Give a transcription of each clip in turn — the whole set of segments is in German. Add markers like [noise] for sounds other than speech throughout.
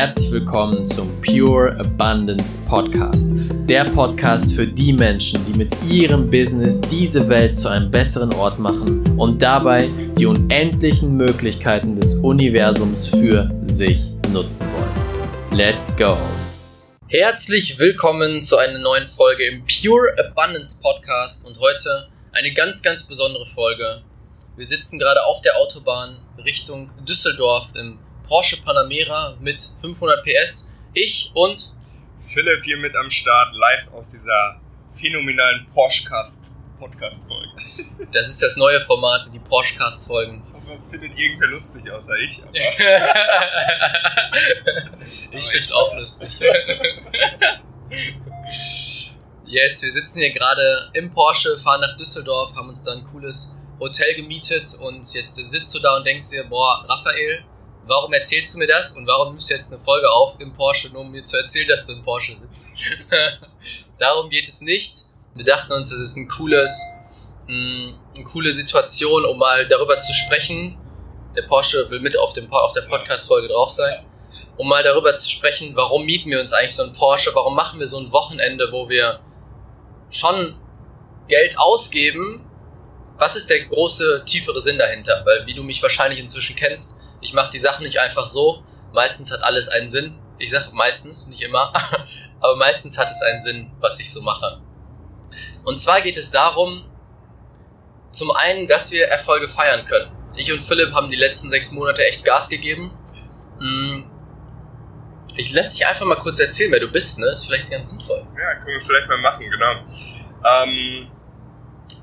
herzlich willkommen zum Pure Abundance Podcast. Der Podcast für die Menschen, die mit ihrem Business diese Welt zu einem besseren Ort machen und dabei die unendlichen Möglichkeiten des Universums für sich nutzen wollen. Let's go! Herzlich willkommen zu einer neuen Folge im Pure Abundance Podcast und heute eine ganz, ganz besondere Folge. Wir sitzen gerade auf der Autobahn Richtung Düsseldorf im Porsche Panamera mit 500 PS. Ich und Philipp hier mit am Start, live aus dieser phänomenalen Porsche-Cast Podcast-Folge. [laughs] Das ist das neue Format, die Porsche-Cast-Folgen. Ich hoffe, es findet irgendwer lustig, außer ich. [laughs] ich finde es auch lustig. [laughs] yes, wir sitzen hier gerade im Porsche, fahren nach Düsseldorf, haben uns da ein cooles Hotel gemietet und jetzt sitzt du da und denkst dir, boah, Raphael, warum erzählst du mir das und warum nimmst du jetzt eine Folge auf im Porsche, nur um mir zu erzählen, dass du im Porsche sitzt? [laughs] Darum geht es nicht. Wir dachten uns, es ist ein cooles, mh, eine coole Situation, um mal darüber zu sprechen. Der Porsche will mit auf, dem, auf der Podcast-Folge drauf sein. Um mal darüber zu sprechen, warum mieten wir uns eigentlich so ein Porsche? Warum machen wir so ein Wochenende, wo wir schon Geld ausgeben? Was ist der große, tiefere Sinn dahinter? Weil, wie du mich wahrscheinlich inzwischen kennst, ich mache die Sachen nicht einfach so. Meistens hat alles einen Sinn. Ich sage meistens, nicht immer, [laughs] aber meistens hat es einen Sinn, was ich so mache. Und zwar geht es darum, zum einen, dass wir Erfolge feiern können. Ich und Philipp haben die letzten sechs Monate echt Gas gegeben. Hm. Ich lasse dich einfach mal kurz erzählen, wer du bist, ne? Ist vielleicht ganz sinnvoll. Ja, können wir vielleicht mal machen, genau. Ähm,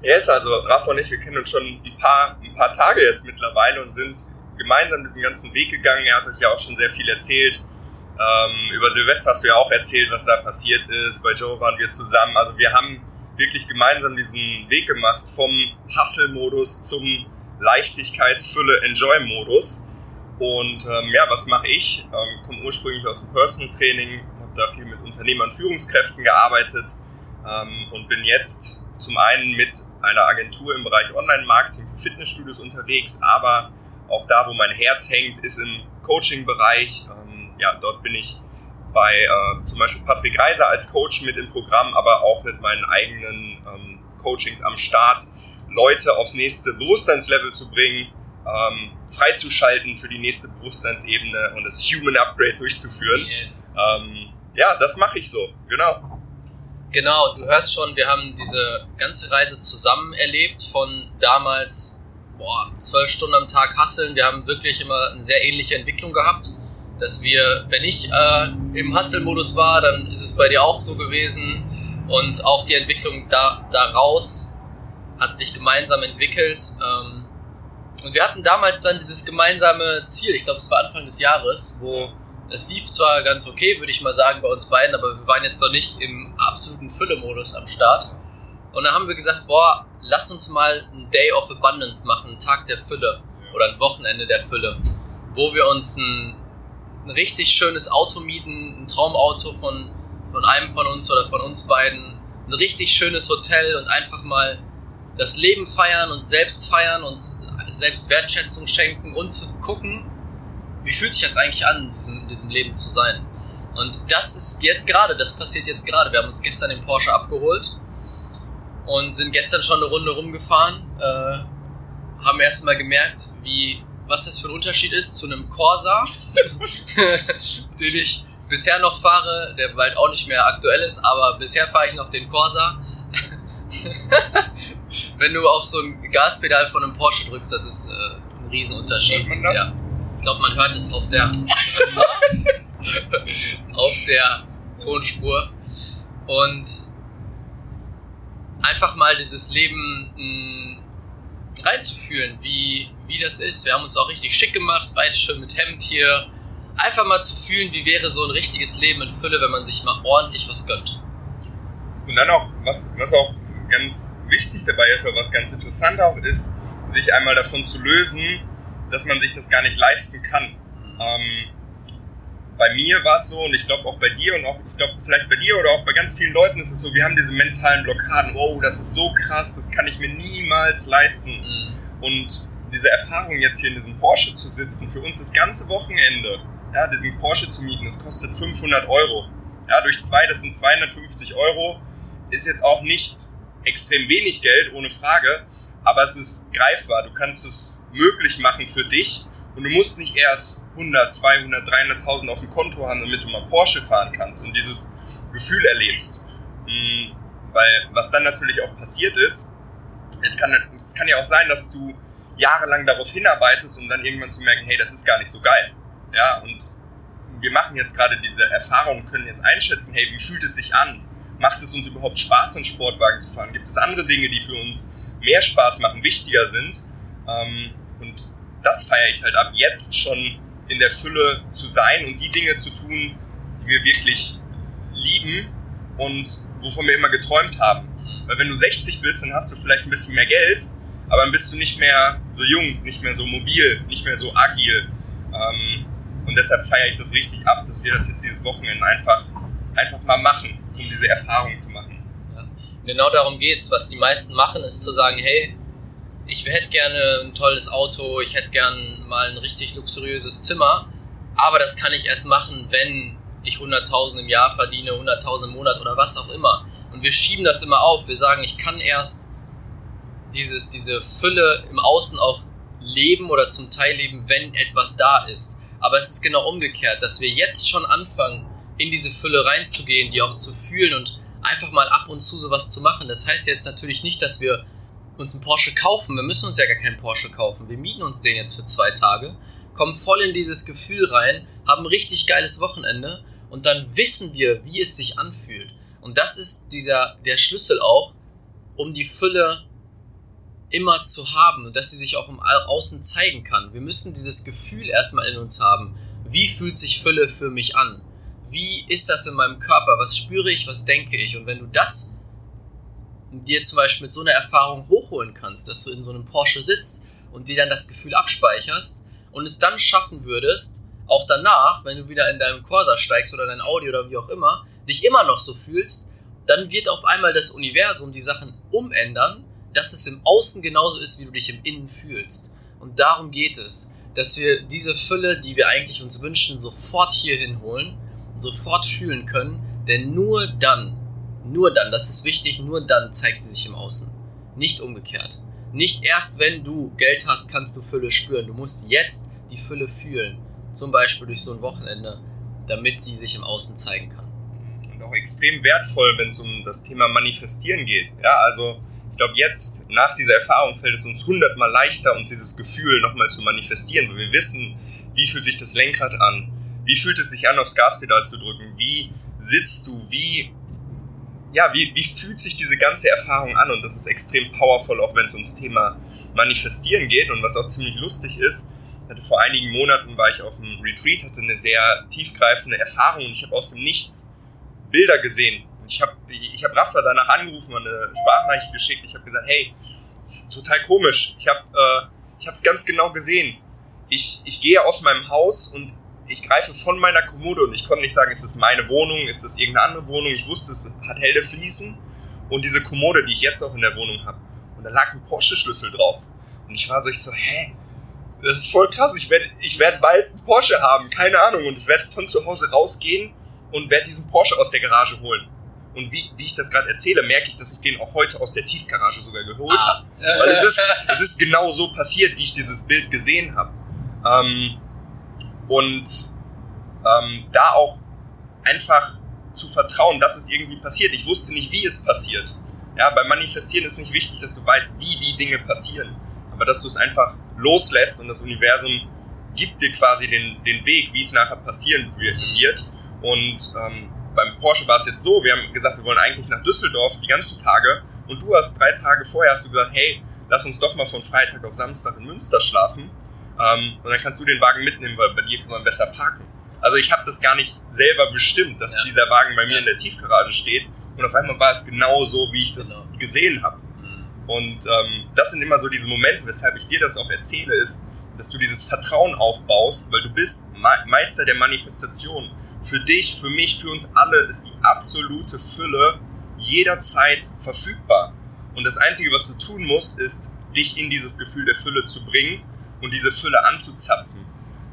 yes, also Rafa und ich, wir kennen uns schon ein paar, ein paar Tage jetzt mittlerweile und sind gemeinsam diesen ganzen Weg gegangen. Er hat euch ja auch schon sehr viel erzählt. Ähm, über Silvester hast du ja auch erzählt, was da passiert ist. Bei Joe waren wir zusammen. Also wir haben wirklich gemeinsam diesen Weg gemacht vom Hustle-Modus zum Leichtigkeitsfülle-Enjoy-Modus. Und ähm, ja, was mache ich? Ähm, komme ursprünglich aus dem Personal Training, habe da viel mit Unternehmern Führungskräften gearbeitet ähm, und bin jetzt zum einen mit einer Agentur im Bereich Online-Marketing für Fitnessstudios unterwegs, aber auch da, wo mein Herz hängt, ist im Coaching-Bereich. Ähm, ja, dort bin ich bei äh, zum Beispiel Patrick Reiser als Coach mit im Programm, aber auch mit meinen eigenen ähm, Coachings am Start, Leute aufs nächste Bewusstseinslevel zu bringen, ähm, freizuschalten für die nächste Bewusstseinsebene und das Human Upgrade durchzuführen. Yes. Ähm, ja, das mache ich so, genau. Genau, du hörst schon, wir haben diese ganze Reise zusammen erlebt, von damals boah, zwölf Stunden am Tag hasseln. Wir haben wirklich immer eine sehr ähnliche Entwicklung gehabt. Dass wir, wenn ich äh, im Hustle-Modus war, dann ist es bei dir auch so gewesen. Und auch die Entwicklung da, daraus hat sich gemeinsam entwickelt. Ähm, und wir hatten damals dann dieses gemeinsame Ziel, ich glaube, es war Anfang des Jahres, wo es lief zwar ganz okay, würde ich mal sagen, bei uns beiden, aber wir waren jetzt noch nicht im absoluten Fülle-Modus am Start. Und dann haben wir gesagt, boah, lass uns mal ein Day of Abundance machen, einen Tag der Fülle oder ein Wochenende der Fülle, wo wir uns ein, ein richtig schönes Auto mieten, ein Traumauto von, von einem von uns oder von uns beiden, ein richtig schönes Hotel und einfach mal das Leben feiern und selbst feiern und selbst Wertschätzung schenken und zu gucken, wie fühlt sich das eigentlich an, in diesem Leben zu sein. Und das ist jetzt gerade, das passiert jetzt gerade. Wir haben uns gestern den Porsche abgeholt und sind gestern schon eine Runde rumgefahren. Äh, haben erstmal gemerkt, wie, was das für ein Unterschied ist zu einem Corsa, [laughs] den ich bisher noch fahre, der bald auch nicht mehr aktuell ist, aber bisher fahre ich noch den Corsa. [laughs] Wenn du auf so ein Gaspedal von einem Porsche drückst, das ist äh, ein Riesenunterschied. Hört man das? Ja. Ich glaube, man hört es auf der [laughs] auf der Tonspur. Und einfach mal dieses Leben mh, hm, reinzufühlen, wie, wie das ist. Wir haben uns auch richtig schick gemacht, beide schön mit Hemd hier. Einfach mal zu fühlen, wie wäre so ein richtiges Leben in Fülle, wenn man sich mal ordentlich was gönnt. Und dann auch, was, was auch ganz wichtig dabei ist, oder was ganz interessant auch ist, sich einmal davon zu lösen, dass man sich das gar nicht leisten kann. Mhm. Ähm, bei mir war es so und ich glaube auch bei dir und auch, ich glaube vielleicht bei dir oder auch bei ganz vielen Leuten ist es so, wir haben diese mentalen Blockaden, wow, das ist so krass, das kann ich mir niemals leisten. Mhm. Und diese Erfahrung jetzt hier in diesem Porsche zu sitzen, für uns das ganze Wochenende, ja, diesen Porsche zu mieten, das kostet 500 Euro. Ja, durch zwei, das sind 250 Euro. Ist jetzt auch nicht extrem wenig Geld, ohne Frage, aber es ist greifbar. Du kannst es möglich machen für dich und du musst nicht erst 100, 200, 300.000 auf dem Konto haben, damit du mal Porsche fahren kannst und dieses Gefühl erlebst. Hm, weil was dann natürlich auch passiert ist, es kann, es kann ja auch sein, dass du jahrelang darauf hinarbeitest, um dann irgendwann zu merken, hey, das ist gar nicht so geil. Ja, und wir machen jetzt gerade diese Erfahrung, können jetzt einschätzen, hey, wie fühlt es sich an? Macht es uns überhaupt Spaß, einen Sportwagen zu fahren? Gibt es andere Dinge, die für uns mehr Spaß machen, wichtiger sind? Ähm, und das feiere ich halt ab, jetzt schon in der Fülle zu sein und die Dinge zu tun, die wir wirklich lieben und wovon wir immer geträumt haben. Weil wenn du 60 bist, dann hast du vielleicht ein bisschen mehr Geld, aber dann bist du nicht mehr so jung, nicht mehr so mobil, nicht mehr so agil. Ähm, und deshalb feiere ich das richtig ab, dass wir das jetzt dieses Wochenende einfach, einfach mal machen, um diese Erfahrung zu machen. Genau darum geht's. Was die meisten machen, ist zu sagen, hey, ich hätte gerne ein tolles Auto, ich hätte gerne mal ein richtig luxuriöses Zimmer, aber das kann ich erst machen, wenn ich 100.000 im Jahr verdiene, 100.000 im Monat oder was auch immer. Und wir schieben das immer auf. Wir sagen, ich kann erst dieses, diese Fülle im Außen auch leben oder zum Teil leben, wenn etwas da ist. Aber es ist genau umgekehrt, dass wir jetzt schon anfangen, in diese Fülle reinzugehen, die auch zu fühlen und einfach mal ab und zu sowas zu machen. Das heißt jetzt natürlich nicht, dass wir uns einen Porsche kaufen. Wir müssen uns ja gar keinen Porsche kaufen. Wir mieten uns den jetzt für zwei Tage, kommen voll in dieses Gefühl rein, haben ein richtig geiles Wochenende und dann wissen wir, wie es sich anfühlt. Und das ist dieser, der Schlüssel auch, um die Fülle immer zu haben und dass sie sich auch im Außen zeigen kann. Wir müssen dieses Gefühl erstmal in uns haben. Wie fühlt sich Fülle für mich an? Wie ist das in meinem Körper? Was spüre ich? Was denke ich? Und wenn du das dir zum Beispiel mit so einer Erfahrung hochholen kannst, dass du in so einem Porsche sitzt und dir dann das Gefühl abspeicherst und es dann schaffen würdest, auch danach, wenn du wieder in deinem Corsa steigst oder dein Audi oder wie auch immer, dich immer noch so fühlst, dann wird auf einmal das Universum die Sachen umändern dass es im Außen genauso ist, wie du dich im Innen fühlst. Und darum geht es, dass wir diese Fülle, die wir eigentlich uns wünschen, sofort hierhin holen, sofort fühlen können, denn nur dann, nur dann, das ist wichtig, nur dann zeigt sie sich im Außen. Nicht umgekehrt. Nicht erst wenn du Geld hast, kannst du Fülle spüren. Du musst jetzt die Fülle fühlen. Zum Beispiel durch so ein Wochenende, damit sie sich im Außen zeigen kann. Und auch extrem wertvoll, wenn es um das Thema Manifestieren geht. Ja, also ich glaube, jetzt nach dieser Erfahrung fällt es uns hundertmal leichter, uns dieses Gefühl nochmal zu manifestieren, weil wir wissen, wie fühlt sich das Lenkrad an, wie fühlt es sich an, aufs Gaspedal zu drücken, wie sitzt du, wie, ja, wie, wie fühlt sich diese ganze Erfahrung an und das ist extrem powerful, auch wenn es ums Thema Manifestieren geht und was auch ziemlich lustig ist, hatte vor einigen Monaten war ich auf einem Retreat, hatte eine sehr tiefgreifende Erfahrung und ich habe aus dem Nichts Bilder gesehen ich habe ich hab Rafa danach angerufen und eine Sprachnachricht geschickt. Ich habe gesagt, hey, das ist total komisch. Ich habe äh, es ganz genau gesehen. Ich, ich gehe aus meinem Haus und ich greife von meiner Kommode und ich konnte nicht sagen, ist das meine Wohnung, ist das irgendeine andere Wohnung. Ich wusste, es hat helle Fliesen und diese Kommode, die ich jetzt auch in der Wohnung habe. Und da lag ein Porsche-Schlüssel drauf. Und ich war so, ich so, hä? Das ist voll krass. Ich werde ich werd bald einen Porsche haben, keine Ahnung. Und ich werde von zu Hause rausgehen und werde diesen Porsche aus der Garage holen. Und wie, wie ich das gerade erzähle, merke ich, dass ich den auch heute aus der Tiefgarage sogar geholt ah. habe. Weil es [laughs] ist, es ist genau so passiert, wie ich dieses Bild gesehen habe. Ähm, und ähm, da auch einfach zu vertrauen, dass es irgendwie passiert. Ich wusste nicht, wie es passiert. Ja, beim Manifestieren ist nicht wichtig, dass du weißt, wie die Dinge passieren, aber dass du es einfach loslässt und das Universum gibt dir quasi den, den Weg, wie es nachher passieren wird. Und ähm, beim Porsche war es jetzt so, wir haben gesagt, wir wollen eigentlich nach Düsseldorf die ganzen Tage und du hast drei Tage vorher hast du gesagt, hey, lass uns doch mal von Freitag auf Samstag in Münster schlafen ähm, und dann kannst du den Wagen mitnehmen, weil bei dir kann man besser parken. Also ich habe das gar nicht selber bestimmt, dass ja. dieser Wagen bei mir ja. in der Tiefgarage steht und auf einmal war es genau so, wie ich das genau. gesehen habe. Mhm. Und ähm, das sind immer so diese Momente, weshalb ich dir das auch erzähle, ist, dass du dieses Vertrauen aufbaust, weil du bist Meister der Manifestation. Für dich, für mich, für uns alle ist die absolute Fülle jederzeit verfügbar. Und das Einzige, was du tun musst, ist, dich in dieses Gefühl der Fülle zu bringen und diese Fülle anzuzapfen.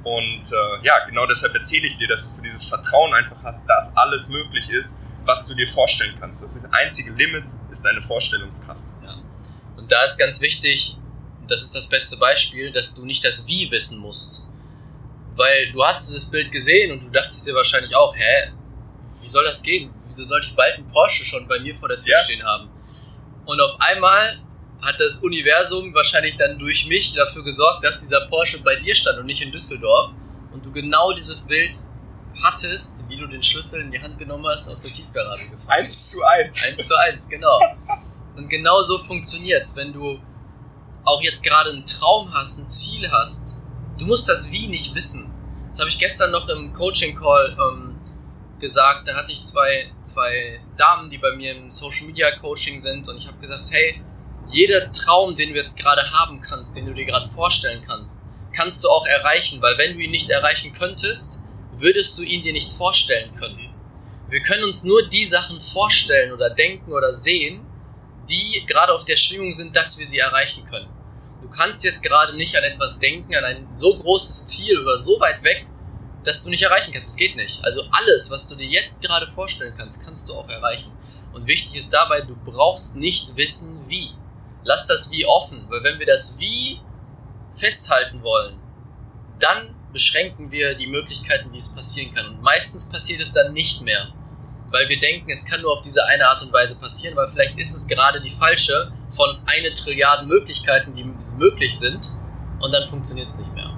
Und äh, ja, genau deshalb erzähle ich dir, dass du dieses Vertrauen einfach hast, dass alles möglich ist, was du dir vorstellen kannst. Das einzige Limit ist deine Vorstellungskraft. Ja. Und da ist ganz wichtig, das ist das beste Beispiel, dass du nicht das Wie wissen musst. Weil du hast dieses Bild gesehen und du dachtest dir wahrscheinlich auch, hä, wie soll das gehen? Wieso sollte ich bald einen Porsche schon bei mir vor der Tür ja. stehen haben? Und auf einmal hat das Universum wahrscheinlich dann durch mich dafür gesorgt, dass dieser Porsche bei dir stand und nicht in Düsseldorf und du genau dieses Bild hattest, wie du den Schlüssel in die Hand genommen hast, aus der Tiefgarage gefahren. Eins zu eins. Eins zu eins, genau. [laughs] Und genau so funktioniert's, wenn du auch jetzt gerade einen Traum hast, ein Ziel hast. Du musst das Wie nicht wissen. Das habe ich gestern noch im Coaching-Call ähm, gesagt. Da hatte ich zwei, zwei Damen, die bei mir im Social Media Coaching sind und ich habe gesagt, hey, jeder Traum, den du jetzt gerade haben kannst, den du dir gerade vorstellen kannst, kannst du auch erreichen, weil wenn du ihn nicht erreichen könntest, würdest du ihn dir nicht vorstellen können. Wir können uns nur die Sachen vorstellen oder denken oder sehen, die gerade auf der Schwingung sind, dass wir sie erreichen können. Du kannst jetzt gerade nicht an etwas denken, an ein so großes Ziel oder so weit weg, dass du nicht erreichen kannst. Es geht nicht. Also alles, was du dir jetzt gerade vorstellen kannst, kannst du auch erreichen. Und wichtig ist dabei, du brauchst nicht wissen, wie. Lass das Wie offen, weil wenn wir das Wie festhalten wollen, dann beschränken wir die Möglichkeiten, wie es passieren kann. Und meistens passiert es dann nicht mehr, weil wir denken, es kann nur auf diese eine Art und Weise passieren, weil vielleicht ist es gerade die falsche von eine Trilliarden Möglichkeiten, die möglich sind, und dann funktioniert es nicht mehr.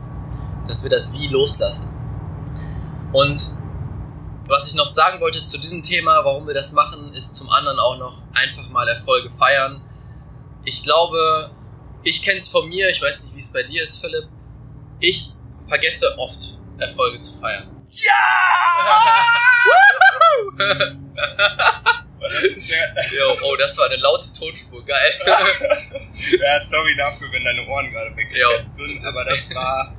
Dass wir das Wie loslassen. Und was ich noch sagen wollte zu diesem Thema, warum wir das machen, ist zum anderen auch noch einfach mal Erfolge feiern. Ich glaube, ich kenne es von mir, ich weiß nicht, wie es bei dir ist, Philipp. Ich vergesse oft, Erfolge zu feiern. Ja! Das [laughs] Yo, oh, das war eine laute Tonspur, geil. [laughs] ja, sorry dafür, wenn deine Ohren gerade weggefetzt sind, aber das war,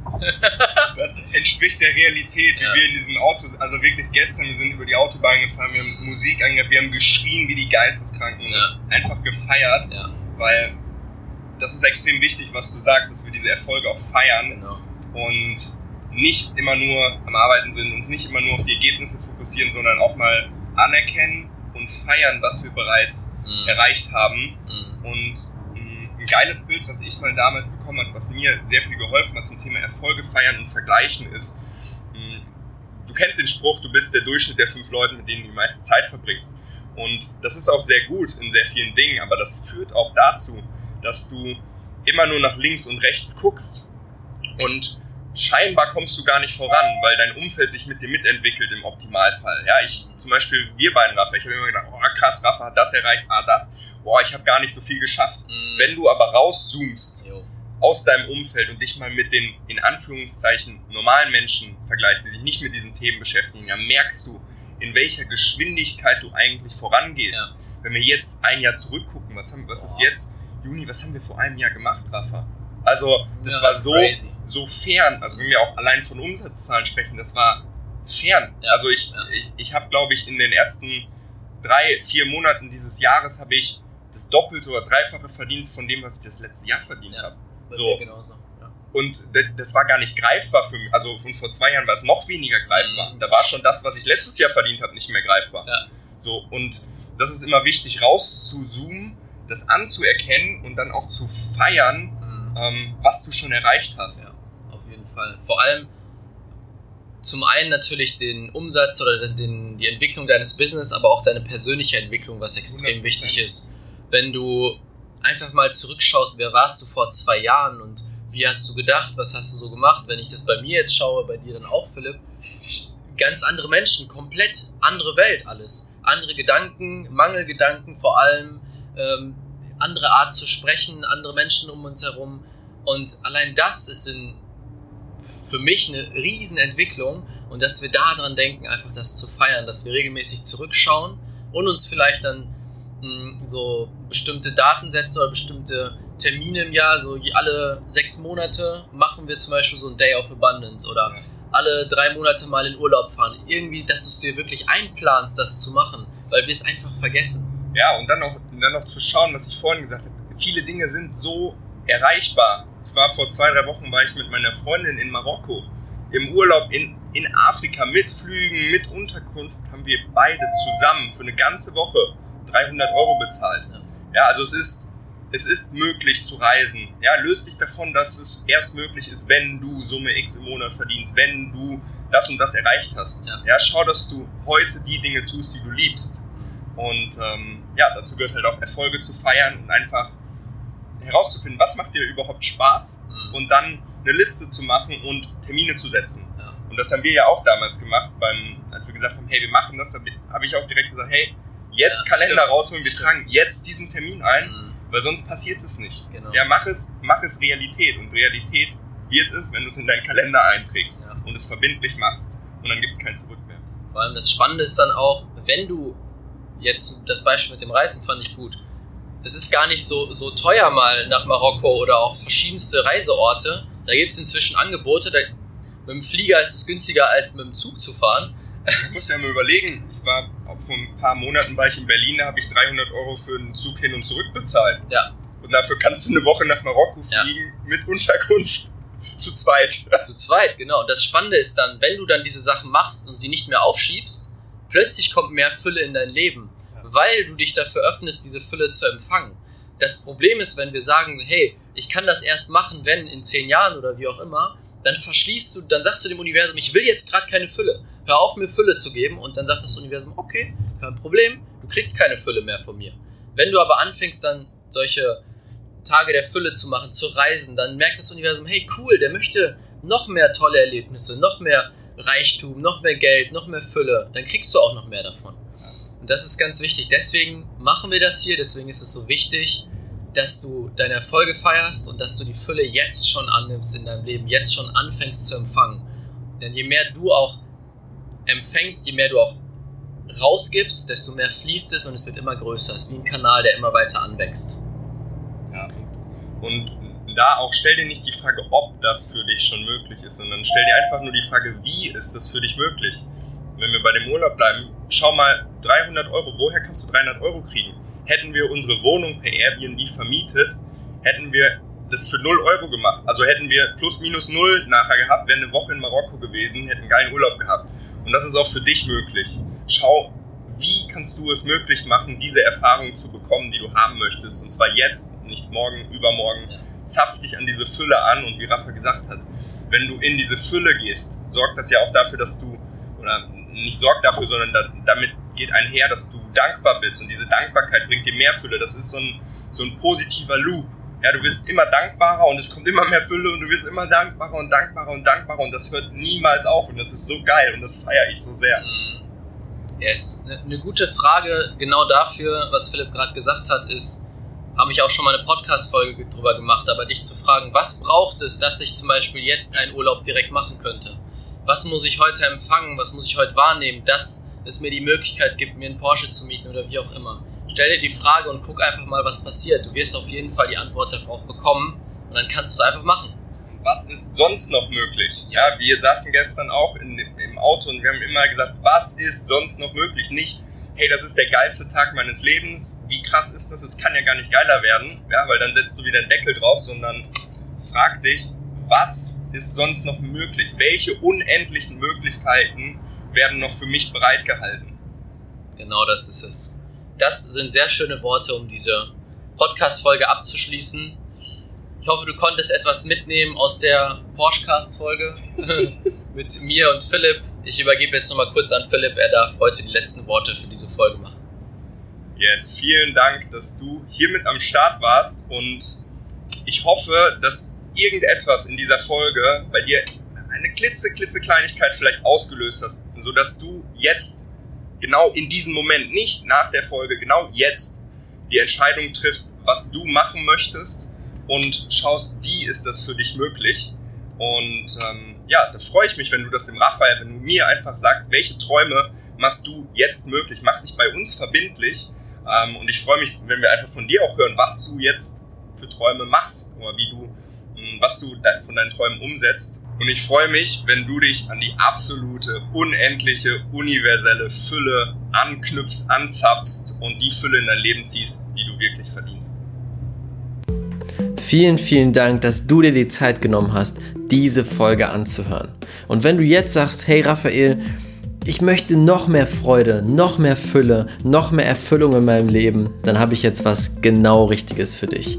das entspricht der Realität, wie ja. wir in diesen Autos, also wirklich gestern, wir sind über die Autobahn gefahren, wir haben Musik angehört, wir haben geschrien wie die Geisteskranken und ja. das einfach gefeiert, ja. Weil das ist extrem wichtig, was du sagst, dass wir diese Erfolge auch feiern genau. und nicht immer nur am Arbeiten sind, uns nicht immer nur auf die Ergebnisse fokussieren, sondern auch mal anerkennen und feiern, was wir bereits mhm. erreicht haben. Mhm. Und mh, ein geiles Bild, was ich mal damals bekommen habe, was mir sehr viel geholfen hat zum Thema Erfolge feiern und vergleichen, ist, mh, du kennst den Spruch, du bist der Durchschnitt der fünf Leute, mit denen du die meiste Zeit verbringst. Und das ist auch sehr gut in sehr vielen Dingen, aber das führt auch dazu, dass du immer nur nach links und rechts guckst und scheinbar kommst du gar nicht voran, weil dein Umfeld sich mit dir mitentwickelt im Optimalfall. Ja, ich zum Beispiel, wir beiden, Rafa, ich habe immer gedacht, oh krass, Rafa hat das erreicht, ah das, boah, ich habe gar nicht so viel geschafft. Mhm. Wenn du aber rauszoomst jo. aus deinem Umfeld und dich mal mit den, in Anführungszeichen, normalen Menschen vergleichst, die sich nicht mit diesen Themen beschäftigen, dann merkst du, in welcher Geschwindigkeit du eigentlich vorangehst. Ja. Wenn wir jetzt ein Jahr zurückgucken, was, haben, was ist jetzt? Juni, was haben wir vor einem Jahr gemacht, Rafa? Also das ja, war so, so fern. Also wenn wir auch allein von Umsatzzahlen sprechen, das war fern. Ja, also ich, ja. ich, ich habe, glaube ich, in den ersten drei, vier Monaten dieses Jahres habe ich das Doppelte oder Dreifache verdient von dem, was ich das letzte Jahr verdient habe. So. Genauso. Und das war gar nicht greifbar für mich. Also vor zwei Jahren war es noch weniger greifbar. Mhm. Da war schon das, was ich letztes Jahr verdient habe, nicht mehr greifbar. So, und das ist immer wichtig, rauszuzoomen, das anzuerkennen und dann auch zu feiern, ähm, was du schon erreicht hast. Ja, auf jeden Fall. Vor allem zum einen natürlich den Umsatz oder den, die Entwicklung deines Business, aber auch deine persönliche Entwicklung, was extrem 100%. wichtig ist. Wenn du einfach mal zurückschaust, wer warst du vor zwei Jahren und wie hast du gedacht, was hast du so gemacht, wenn ich das bei mir jetzt schaue, bei dir dann auch, Philipp, ganz andere Menschen, komplett andere Welt alles. Andere Gedanken, Mangelgedanken vor allem, ähm, andere Art zu sprechen, andere Menschen um uns herum. Und allein das ist in, für mich eine Riesenentwicklung und dass wir daran denken, einfach das zu feiern, dass wir regelmäßig zurückschauen und uns vielleicht dann mh, hm, so bestimmte Datensätze oder bestimmte Termine im Jahr, so alle sechs Monate machen wir zum Beispiel so ein Day of Abundance oder alle drei Monate mal in Urlaub fahren. Irgendwie, dass du dir wirklich einplanst, das zu machen, weil wir es einfach vergessen. Ja, und dann noch, dann noch zu schauen, was ich vorhin gesagt habe. Viele Dinge sind so erreichbar. Ich war vor zwei, drei Wochen war ich mit meiner Freundin in Marokko im Urlaub in, in Afrika mit Flügen, mit Unterkunft haben wir beide zusammen für eine ganze Woche 300 Euro bezahlt. Ja, also es ist, es ist möglich zu reisen. Ja, löst dich davon, dass es erst möglich ist, wenn du Summe X im Monat verdienst, wenn du das und das erreicht hast. Ja, ja schau, dass du heute die Dinge tust, die du liebst. Und ähm, ja, dazu gehört halt auch Erfolge zu feiern und einfach herauszufinden, was macht dir überhaupt Spaß mhm. und dann eine Liste zu machen und Termine zu setzen. Ja. Und das haben wir ja auch damals gemacht, beim, als wir gesagt haben, hey, wir machen das, habe ich auch direkt gesagt, hey, jetzt ja, Kalender stimmt. rausholen, wir tragen jetzt diesen Termin ein, mhm. Weil sonst passiert es nicht. Genau. Ja, mach es, mach es Realität und Realität wird es, wenn du es in deinen Kalender einträgst ja. und es verbindlich machst und dann gibt es kein Zurück mehr. Vor allem das Spannende ist dann auch, wenn du jetzt das Beispiel mit dem Reisen fand ich gut. Das ist gar nicht so, so teuer mal nach Marokko oder auch verschiedenste Reiseorte. Da gibt es inzwischen Angebote. Da, mit dem Flieger ist es günstiger als mit dem Zug zu fahren. Ich muss ja mal überlegen, ich war vor ein paar Monaten war ich in Berlin, da habe ich 300 Euro für einen Zug hin und zurück bezahlt. Ja. Und dafür kannst du eine Woche nach Marokko fliegen ja. mit Unterkunft. [laughs] Zu zweit. [laughs] Zu zweit, genau. Und das Spannende ist dann, wenn du dann diese Sachen machst und sie nicht mehr aufschiebst, plötzlich kommt mehr Fülle in dein Leben, weil du dich dafür öffnest, diese Fülle zu empfangen. Das Problem ist, wenn wir sagen, hey, ich kann das erst machen, wenn in zehn Jahren oder wie auch immer, dann verschließt du, dann sagst du dem Universum, ich will jetzt gerade keine Fülle hör auf mir Fülle zu geben und dann sagt das Universum, okay, kein Problem, du kriegst keine Fülle mehr von mir. Wenn du aber anfängst dann solche Tage der Fülle zu machen, zu reisen, dann merkt das Universum, hey cool, der möchte noch mehr tolle Erlebnisse, noch mehr Reichtum, noch mehr Geld, noch mehr Fülle, dann kriegst du auch noch mehr davon. Und das ist ganz wichtig. Deswegen machen wir das hier, deswegen ist es so wichtig, dass du deine Erfolge feierst und dass du die Fülle jetzt schon annimmst in deinem Leben, jetzt schon anfängst zu empfangen. Denn je mehr du auch empfängst, je mehr du auch rausgibst, desto mehr fließt es und es wird immer größer. Es ist wie ein Kanal, der immer weiter anwächst. Ja. Und da auch stell dir nicht die Frage, ob das für dich schon möglich ist, sondern stell dir einfach nur die Frage, wie ist das für dich möglich? Wenn wir bei dem Urlaub bleiben, schau mal, 300 Euro, woher kannst du 300 Euro kriegen? Hätten wir unsere Wohnung per Airbnb vermietet, hätten wir das für 0 Euro gemacht. Also hätten wir plus minus 0 nachher gehabt, wären eine Woche in Marokko gewesen, hätten geilen Urlaub gehabt. Und das ist auch für dich möglich. Schau, wie kannst du es möglich machen, diese Erfahrung zu bekommen, die du haben möchtest. Und zwar jetzt, nicht morgen, übermorgen. Zapf dich an diese Fülle an und wie Rafa gesagt hat, wenn du in diese Fülle gehst, sorgt das ja auch dafür, dass du, oder nicht sorgt dafür, sondern da, damit geht einher, dass du dankbar bist. Und diese Dankbarkeit bringt dir mehr Fülle. Das ist so ein, so ein positiver Loop. Ja, du wirst immer dankbarer und es kommt immer mehr Fülle und du wirst immer dankbarer und dankbarer und dankbarer und das hört niemals auf und das ist so geil und das feiere ich so sehr. Yes. Eine ne gute Frage genau dafür, was Philipp gerade gesagt hat, ist, habe ich auch schon mal eine Podcast-Folge drüber gemacht, aber dich zu fragen, was braucht es, dass ich zum Beispiel jetzt einen Urlaub direkt machen könnte? Was muss ich heute empfangen? Was muss ich heute wahrnehmen, dass es mir die Möglichkeit gibt, mir einen Porsche zu mieten oder wie auch immer? Stell dir die Frage und guck einfach mal, was passiert. Du wirst auf jeden Fall die Antwort darauf bekommen und dann kannst du es einfach machen. Was ist sonst noch möglich? Ja, wir saßen gestern auch in, im Auto und wir haben immer gesagt, was ist sonst noch möglich? Nicht, hey, das ist der geilste Tag meines Lebens, wie krass ist das, es kann ja gar nicht geiler werden, ja, weil dann setzt du wieder einen Deckel drauf, sondern frag dich, was ist sonst noch möglich? Welche unendlichen Möglichkeiten werden noch für mich bereitgehalten? Genau das ist es das sind sehr schöne Worte, um diese Podcast-Folge abzuschließen. Ich hoffe, du konntest etwas mitnehmen aus der Porschcast-Folge [laughs] mit mir und Philipp. Ich übergebe jetzt nochmal kurz an Philipp. Er darf heute die letzten Worte für diese Folge machen. Yes, vielen Dank, dass du hier mit am Start warst und ich hoffe, dass irgendetwas in dieser Folge bei dir eine klitze, klitze Kleinigkeit vielleicht ausgelöst hast, sodass du jetzt genau in diesem Moment, nicht nach der Folge, genau jetzt die Entscheidung triffst, was du machen möchtest und schaust, wie ist das für dich möglich. Und ähm, ja, da freue ich mich, wenn du das dem Raphael, wenn du mir einfach sagst, welche Träume machst du jetzt möglich, mach dich bei uns verbindlich. Ähm, und ich freue mich, wenn wir einfach von dir auch hören, was du jetzt für Träume machst oder wie du was du von deinen Träumen umsetzt. Und ich freue mich, wenn du dich an die absolute, unendliche, universelle Fülle anknüpfst, anzapfst und die Fülle in dein Leben ziehst, die du wirklich verdienst. Vielen, vielen Dank, dass du dir die Zeit genommen hast, diese Folge anzuhören. Und wenn du jetzt sagst, hey Raphael, ich möchte noch mehr Freude, noch mehr Fülle, noch mehr Erfüllung in meinem Leben, dann habe ich jetzt was genau Richtiges für dich.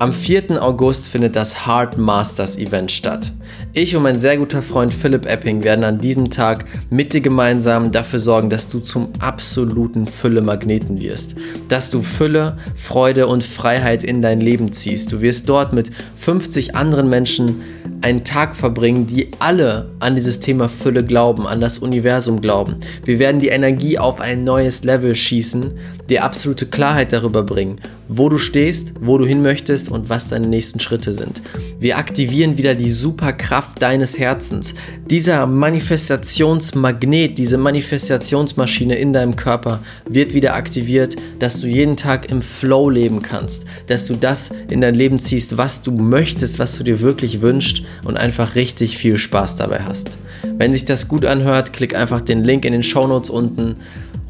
Am 4. August findet das Heart Masters Event statt. Ich und mein sehr guter Freund Philipp Epping werden an diesem Tag mit dir gemeinsam dafür sorgen, dass du zum absoluten Fülle-Magneten wirst. Dass du Fülle, Freude und Freiheit in dein Leben ziehst. Du wirst dort mit 50 anderen Menschen einen Tag verbringen, die alle an dieses Thema Fülle glauben, an das Universum glauben. Wir werden die Energie auf ein neues Level schießen, dir absolute Klarheit darüber bringen, wo du stehst, wo du hin möchtest und was deine nächsten Schritte sind. Wir aktivieren wieder die Superkraft deines Herzens. Dieser Manifestationsmagnet, diese Manifestationsmaschine in deinem Körper wird wieder aktiviert, dass du jeden Tag im Flow leben kannst, dass du das in dein Leben ziehst, was du möchtest, was du dir wirklich wünschst und einfach richtig viel Spaß dabei hast. Wenn sich das gut anhört, klick einfach den Link in den Show Notes unten.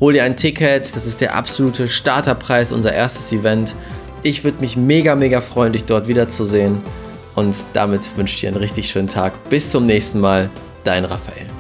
Hol dir ein Ticket, das ist der absolute Starterpreis, unser erstes Event. Ich würde mich mega, mega freuen, dich dort wiederzusehen. Und damit wünsche ich dir einen richtig schönen Tag. Bis zum nächsten Mal, dein Raphael.